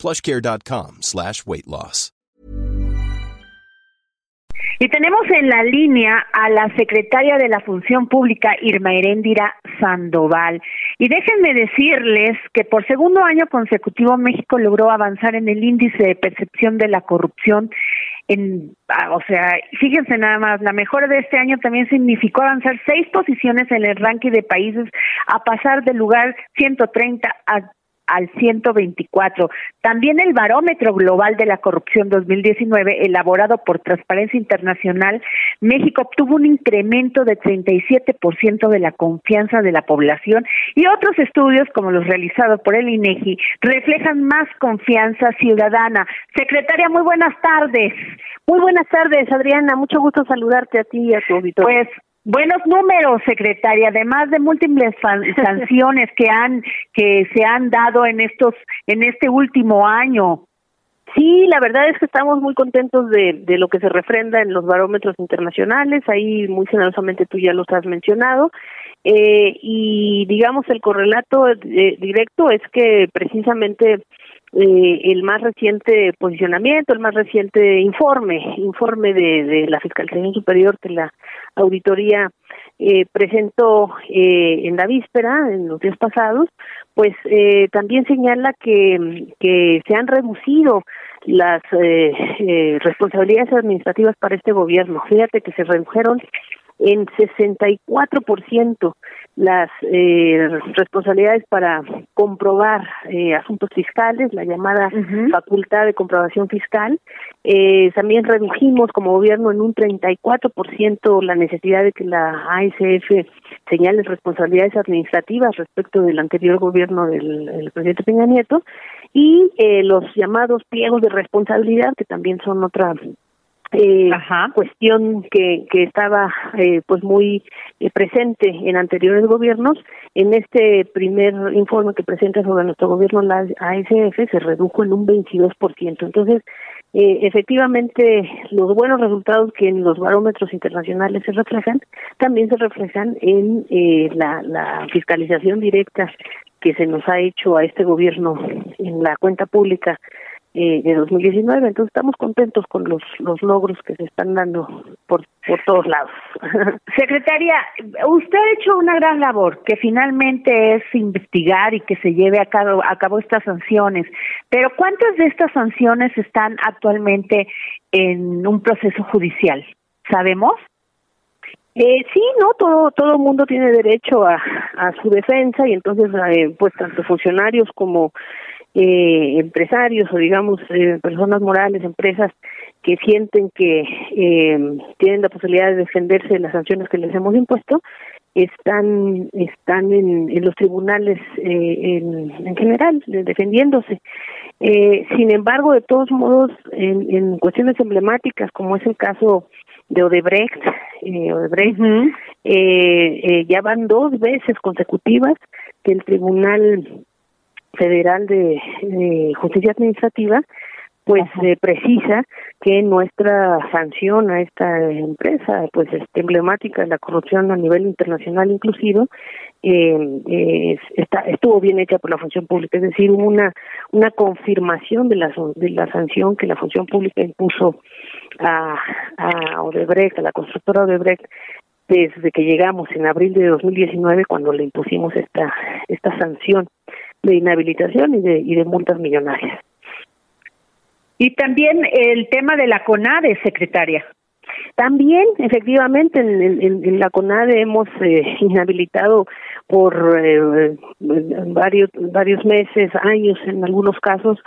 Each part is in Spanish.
plushcare.com slash weight loss. Y tenemos en la línea a la secretaria de la Función Pública, Irma Heréndira Sandoval. Y déjenme decirles que por segundo año consecutivo México logró avanzar en el índice de percepción de la corrupción en, ah, o sea, fíjense nada más, la mejora de este año también significó avanzar seis posiciones en el ranking de países a pasar del lugar 130 a al 124. También el barómetro global de la corrupción 2019, elaborado por Transparencia Internacional, México obtuvo un incremento de 37% de la confianza de la población y otros estudios como los realizados por el INEGI reflejan más confianza ciudadana. Secretaria, muy buenas tardes. Muy buenas tardes, Adriana. Mucho gusto saludarte a ti y a tu auditorio. Pues Buenos números, secretaria, además de múltiples sanciones que han que se han dado en estos en este último año. Sí, la verdad es que estamos muy contentos de, de lo que se refrenda en los barómetros internacionales, ahí muy generosamente tú ya los has mencionado, eh, y digamos el correlato eh, directo es que precisamente eh, el más reciente posicionamiento, el más reciente informe, informe de, la Fiscalización Superior que la auditoría eh, presentó eh, en la víspera, en los días pasados, pues eh, también señala que, que se han reducido las eh, eh, responsabilidades administrativas para este gobierno. Fíjate que se redujeron en 64% las eh, responsabilidades para comprobar eh, asuntos fiscales, la llamada facultad de comprobación fiscal. Eh, también redujimos como gobierno en un 34% la necesidad de que la ASF señale responsabilidades administrativas respecto del anterior gobierno del, del presidente Peña Nieto y eh, los llamados pliegos de responsabilidad, que también son otra eh, cuestión que, que estaba eh, pues muy eh, presente en anteriores gobiernos. En este primer informe que presenta sobre nuestro gobierno, la ASF, se redujo en un 22%. Entonces, eh, efectivamente, los buenos resultados que en los barómetros internacionales se reflejan, también se reflejan en eh, la, la fiscalización directa que se nos ha hecho a este gobierno en la cuenta pública eh, de 2019. Entonces estamos contentos con los, los logros que se están dando por, por todos lados. Secretaria, usted ha hecho una gran labor, que finalmente es investigar y que se lleve a cabo, a cabo estas sanciones. Pero ¿cuántas de estas sanciones están actualmente en un proceso judicial? ¿Sabemos? Eh, sí, no, todo todo mundo tiene derecho a, a su defensa y entonces, eh, pues tanto funcionarios como eh, empresarios o digamos eh, personas morales, empresas que sienten que eh, tienen la posibilidad de defenderse de las sanciones que les hemos impuesto, están están en, en los tribunales eh, en, en general defendiéndose. Eh, sin embargo, de todos modos, en, en cuestiones emblemáticas como es el caso de Odebrecht, eh, Odebrecht eh, eh, ya van dos veces consecutivas que el tribunal Federal de, Justicia Administrativa pues eh, precisa que nuestra sanción a esta empresa pues es emblemática de la corrupción a nivel internacional inclusive eh, está, estuvo bien hecha por la función pública. Es decir una una confirmación de la de la sanción que la función pública impuso a, a Odebrecht a la constructora Odebrecht desde que llegamos en abril de 2019 cuando le impusimos esta esta sanción de inhabilitación y de, y de multas millonarias. Y también el tema de la CONADE, secretaria. También, efectivamente, en, la CONADE hemos eh, inhabilitado por eh, varios varios meses, años, en algunos casos,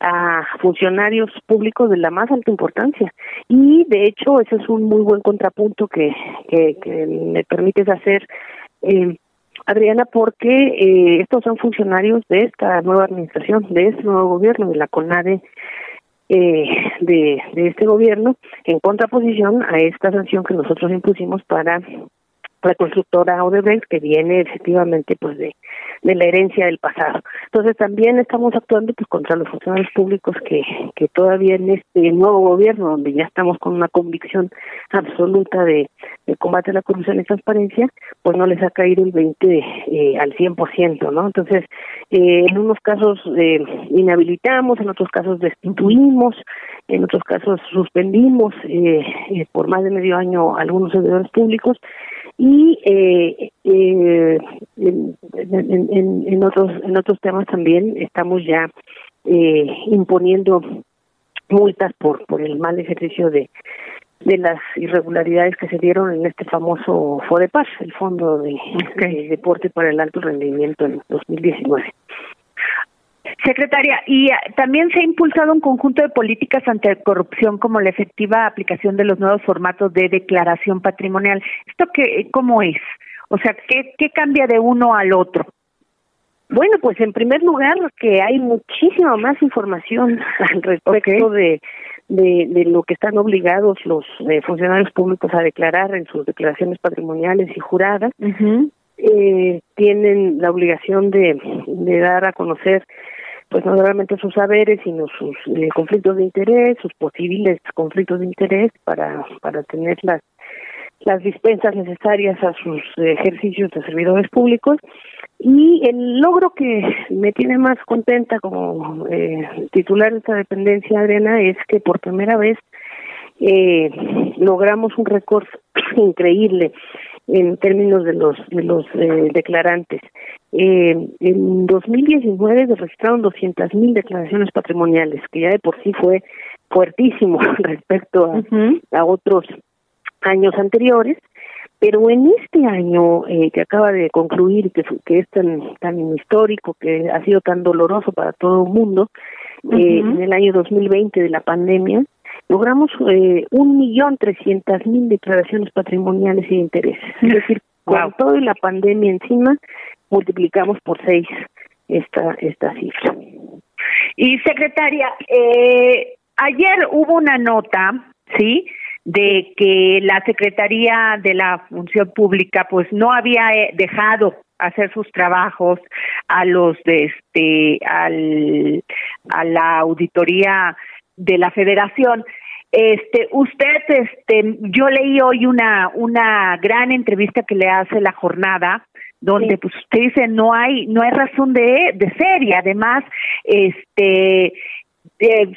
a funcionarios públicos de la más alta importancia. Y, de hecho, ese es un muy buen contrapunto que, que, que me permites hacer. Eh, Adriana, porque eh, estos son funcionarios de esta nueva administración, de este nuevo gobierno, de la CONADE, eh, de, este gobierno en contraposición a esta sanción que nosotros impusimos para la constructora Odebrecht que viene efectivamente pues de, de la herencia del pasado. Entonces también estamos actuando pues contra los funcionarios públicos que, que todavía en este nuevo gobierno donde ya estamos con una convicción absoluta de, de combate a la corrupción y transparencia, pues no les ha caído el 20 eh, al 100%, ¿no? Entonces, eh, en unos casos eh, inhabilitamos, en otros casos destituimos, en otros casos suspendimos eh, eh, por más de medio año algunos servidores públicos y eh, en, en, otros en otros temas también estamos ya eh, imponiendo multas por por el mal ejercicio de de las irregularidades que se dieron en este famoso FODEPAS, el Fondo de, okay. de Deporte para el Alto Rendimiento en 2019. Secretaria, y ah, también se ha impulsado un conjunto de políticas anticorrupción como la efectiva aplicación de los nuevos formatos de declaración patrimonial. ¿Esto qué, cómo es? O sea, ¿qué, qué cambia de uno al otro? Bueno, pues en primer lugar que hay muchísima más información al respecto okay. de, de, de lo que están obligados los eh, funcionarios públicos a declarar en sus declaraciones patrimoniales y juradas. Uh -huh. eh, tienen la obligación de, de dar a conocer pues no solamente sus saberes, sino sus eh, conflictos de interés, sus posibles conflictos de interés para, para tener las, las dispensas necesarias a sus ejercicios de servidores públicos. Y el logro que me tiene más contenta como eh, titular de esta dependencia, Adriana, es que por primera vez eh, logramos un récord increíble en términos de los de los eh, declarantes. Eh, en 2019 se registraron 200 mil declaraciones patrimoniales, que ya de por sí fue fuertísimo respecto a, uh -huh. a otros años anteriores. Pero en este año eh, que acaba de concluir, que, que es tan, tan histórico, que ha sido tan doloroso para todo el mundo, uh -huh. eh, en el año 2020 de la pandemia, logramos eh, un millón trescientas mil declaraciones patrimoniales y de intereses. Es decir, wow. con todo y la pandemia encima, multiplicamos por seis esta, esta cifra. Y secretaria, eh, ayer hubo una nota, ¿sí?, de que la Secretaría de la Función Pública pues no había eh, dejado hacer sus trabajos a los de este al a la auditoría de la Federación. Este, usted, este, yo leí hoy una una gran entrevista que le hace la jornada donde sí. pues usted dice no hay no hay razón de de ser y además este eh,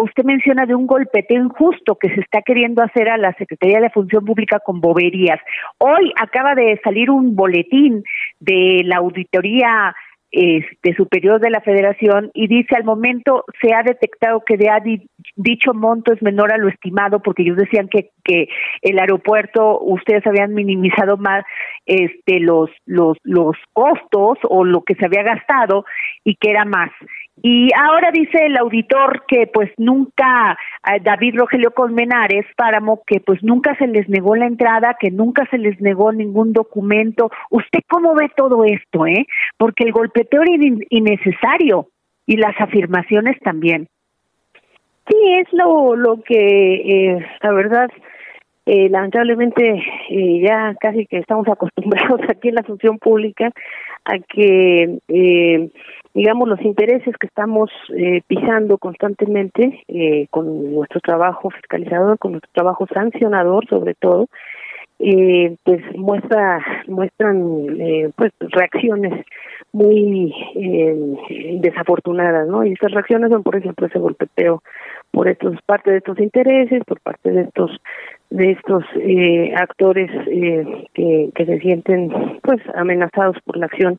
usted menciona de un golpeteo injusto que se está queriendo hacer a la Secretaría de Función Pública con boberías. Hoy acaba de salir un boletín de la auditoría este superior de la federación y dice al momento se ha detectado que de di, dicho monto es menor a lo estimado porque ellos decían que que el aeropuerto ustedes habían minimizado más este los los los costos o lo que se había gastado y que era más y ahora dice el auditor que pues nunca, David Rogelio Colmenares, Páramo, que pues nunca se les negó la entrada, que nunca se les negó ningún documento. ¿Usted cómo ve todo esto, eh? Porque el golpeteo era innecesario y las afirmaciones también. Sí, es lo, lo que, eh, la verdad, eh, lamentablemente eh, ya casi que estamos acostumbrados aquí en la función pública a que eh, digamos, los intereses que estamos eh, pisando constantemente con nuestro trabajo fiscalizador, con nuestro trabajo sancionador, sobre todo, eh, pues muestra muestran eh, pues reacciones muy eh, desafortunadas, ¿no? Y estas reacciones son, por ejemplo, ese golpeteo por estos parte de estos intereses, por parte de estos de estos eh, actores eh, que, que se sienten pues amenazados por la acción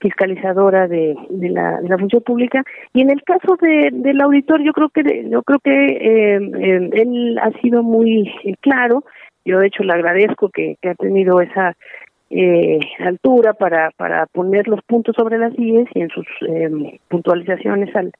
fiscalizadora de, la, de la función pública y en el caso de, del auditor yo creo que yo creo que él ha sido muy claro yo de hecho le agradezco que, que ha tenido esa eh, altura para para poner los puntos sobre las IES y en sus eh, puntualizaciones al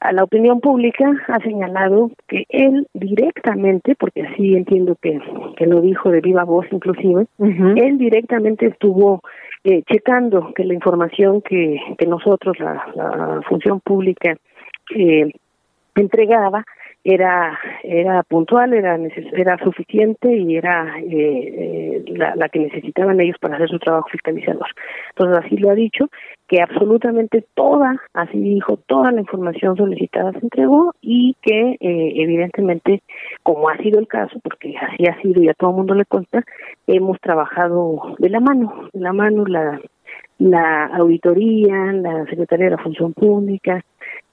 a la opinión pública ha señalado que él directamente, porque así entiendo que, que lo dijo de viva voz inclusive, uh -huh. él directamente estuvo eh, checando que la información que, que nosotros, la, la función pública, eh, entregaba era era puntual, era era suficiente y era eh, eh, la, la, que necesitaban ellos para hacer su trabajo fiscalizador. Entonces así lo ha dicho, que absolutamente toda, así dijo, toda la información solicitada se entregó y que eh, evidentemente, como ha sido el caso, porque así ha sido y a todo el mundo le consta, hemos trabajado de la mano, de la mano la la auditoría, la Secretaría de la Función Pública,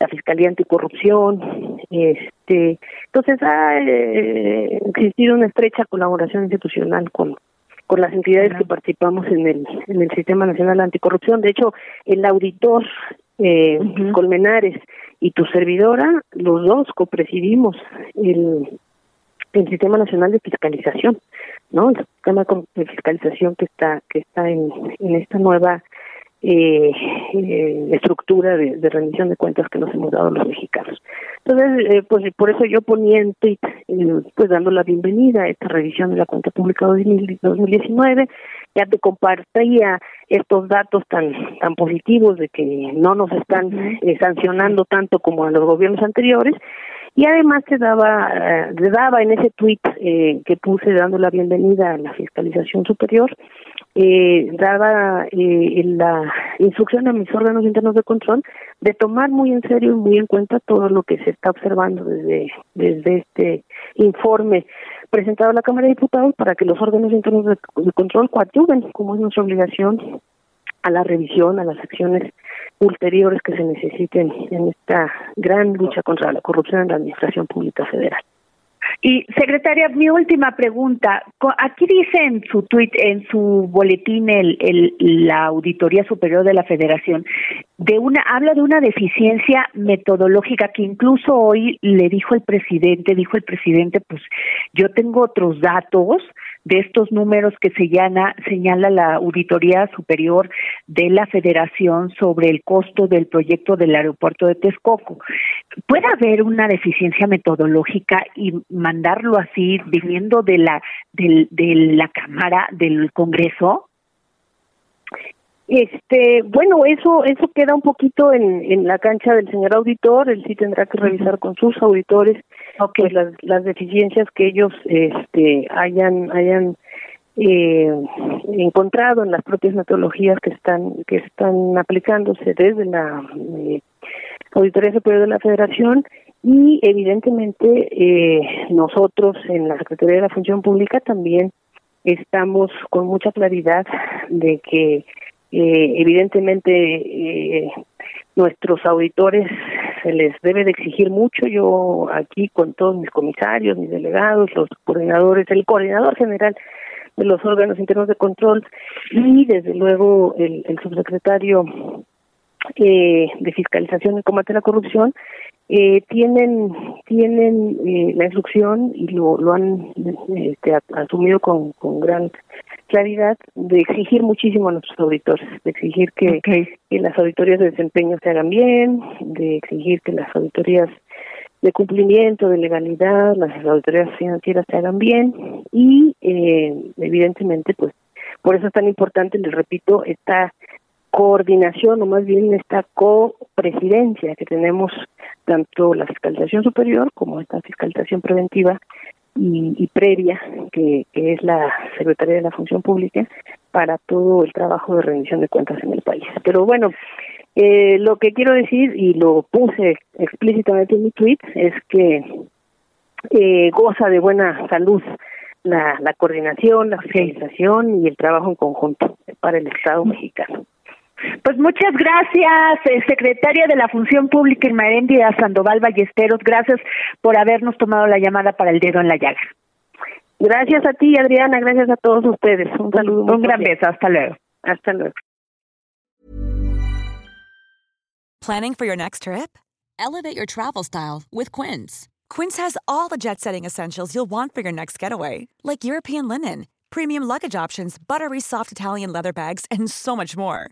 la Fiscalía Anticorrupción, este, entonces ha eh, existido una estrecha colaboración institucional con con las entidades que participamos en el en el Sistema Nacional Anticorrupción. De hecho, el auditor eh, Colmenares y tu servidora, los dos copresidimos el el Sistema Nacional de Fiscalización, ¿no? El sistema de fiscalización que está que está en, en esta nueva eh, eh, estructura de, rendición de cuentas que nos hemos dado los mexicanos. Entonces, eh, pues por eso yo ponía en tweet, eh, pues dando la bienvenida a esta revisión de la cuenta pública 2019, ya te compartía estos datos tan tan positivos de que no nos están sancionando tanto como a los gobiernos anteriores. Y además te daba te daba en ese tweet que puse dando la bienvenida a la fiscalización superior eh, daba eh, la instrucción a mis órganos internos de control de tomar muy en serio y muy en cuenta todo lo que se está observando desde, desde este informe presentado a la Cámara de Diputados para que los órganos internos de, control coadyuven, como es nuestra obligación, a la revisión, a las acciones ulteriores que se necesiten en esta gran lucha contra la corrupción en la Administración Pública Federal. Y secretaria, mi última pregunta. Aquí dice en su tweet, en su boletín, el, la Auditoría Superior de la Federación, de una, habla de una deficiencia metodológica que incluso hoy le dijo el presidente, dijo el presidente, pues yo tengo otros datos de estos números que señala, señala la Auditoría Superior de la Federación sobre el costo del proyecto del aeropuerto de Texcoco. ¿Puede haber una deficiencia metodológica y mandarlo así viniendo de la de, de la Cámara del Congreso? Este, bueno, eso eso queda un poquito en, en la cancha del señor auditor, él sí tendrá que revisar con sus auditores pues las, las deficiencias que ellos este hayan hayan eh, encontrado en las propias metodologías que están que están aplicándose desde la eh, Auditoría Superior de la Federación y evidentemente eh, nosotros en la Secretaría de la Función Pública también estamos con mucha claridad de que eh, evidentemente eh, nuestros auditores se les debe de exigir mucho. Yo aquí con todos mis comisarios, mis delegados, los coordinadores, el coordinador general de los órganos internos de control y desde luego el, el subsecretario eh, de fiscalización y combate a la corrupción eh, tienen tienen eh, la instrucción y lo, lo han este, asumido con, con gran claridad de exigir muchísimo a nuestros auditores, de exigir que, que las auditorías de desempeño se hagan bien, de exigir que las auditorías de cumplimiento, de legalidad, las auditorías financieras se hagan bien y eh, evidentemente pues por eso es tan importante, les repito, esta coordinación o más bien esta copresidencia que tenemos tanto la fiscalización superior como esta fiscalización preventiva y, y previa que, que, es la Secretaría de la Función Pública para todo el trabajo de rendición de cuentas en el país. Pero bueno, eh, lo que quiero decir y lo puse explícitamente en mi tweet es que eh, goza de buena salud la, la coordinación, la fiscalización y el trabajo en conjunto para el Estado mexicano. Pues muchas gracias, eh, secretaria de la Función Pública Irmaéndida Sandoval Ballesteros. Gracias por habernos tomado la llamada para el dedo en la llaga. Gracias a ti, Adriana. Gracias a todos ustedes. Un saludo. Un gran beso. Hasta luego. Hasta luego. Planning for your next trip? Elevate your travel style with Quince. Quince has all the jet setting essentials you'll want for your next getaway, like European linen, premium luggage options, buttery soft Italian leather bags, and so much more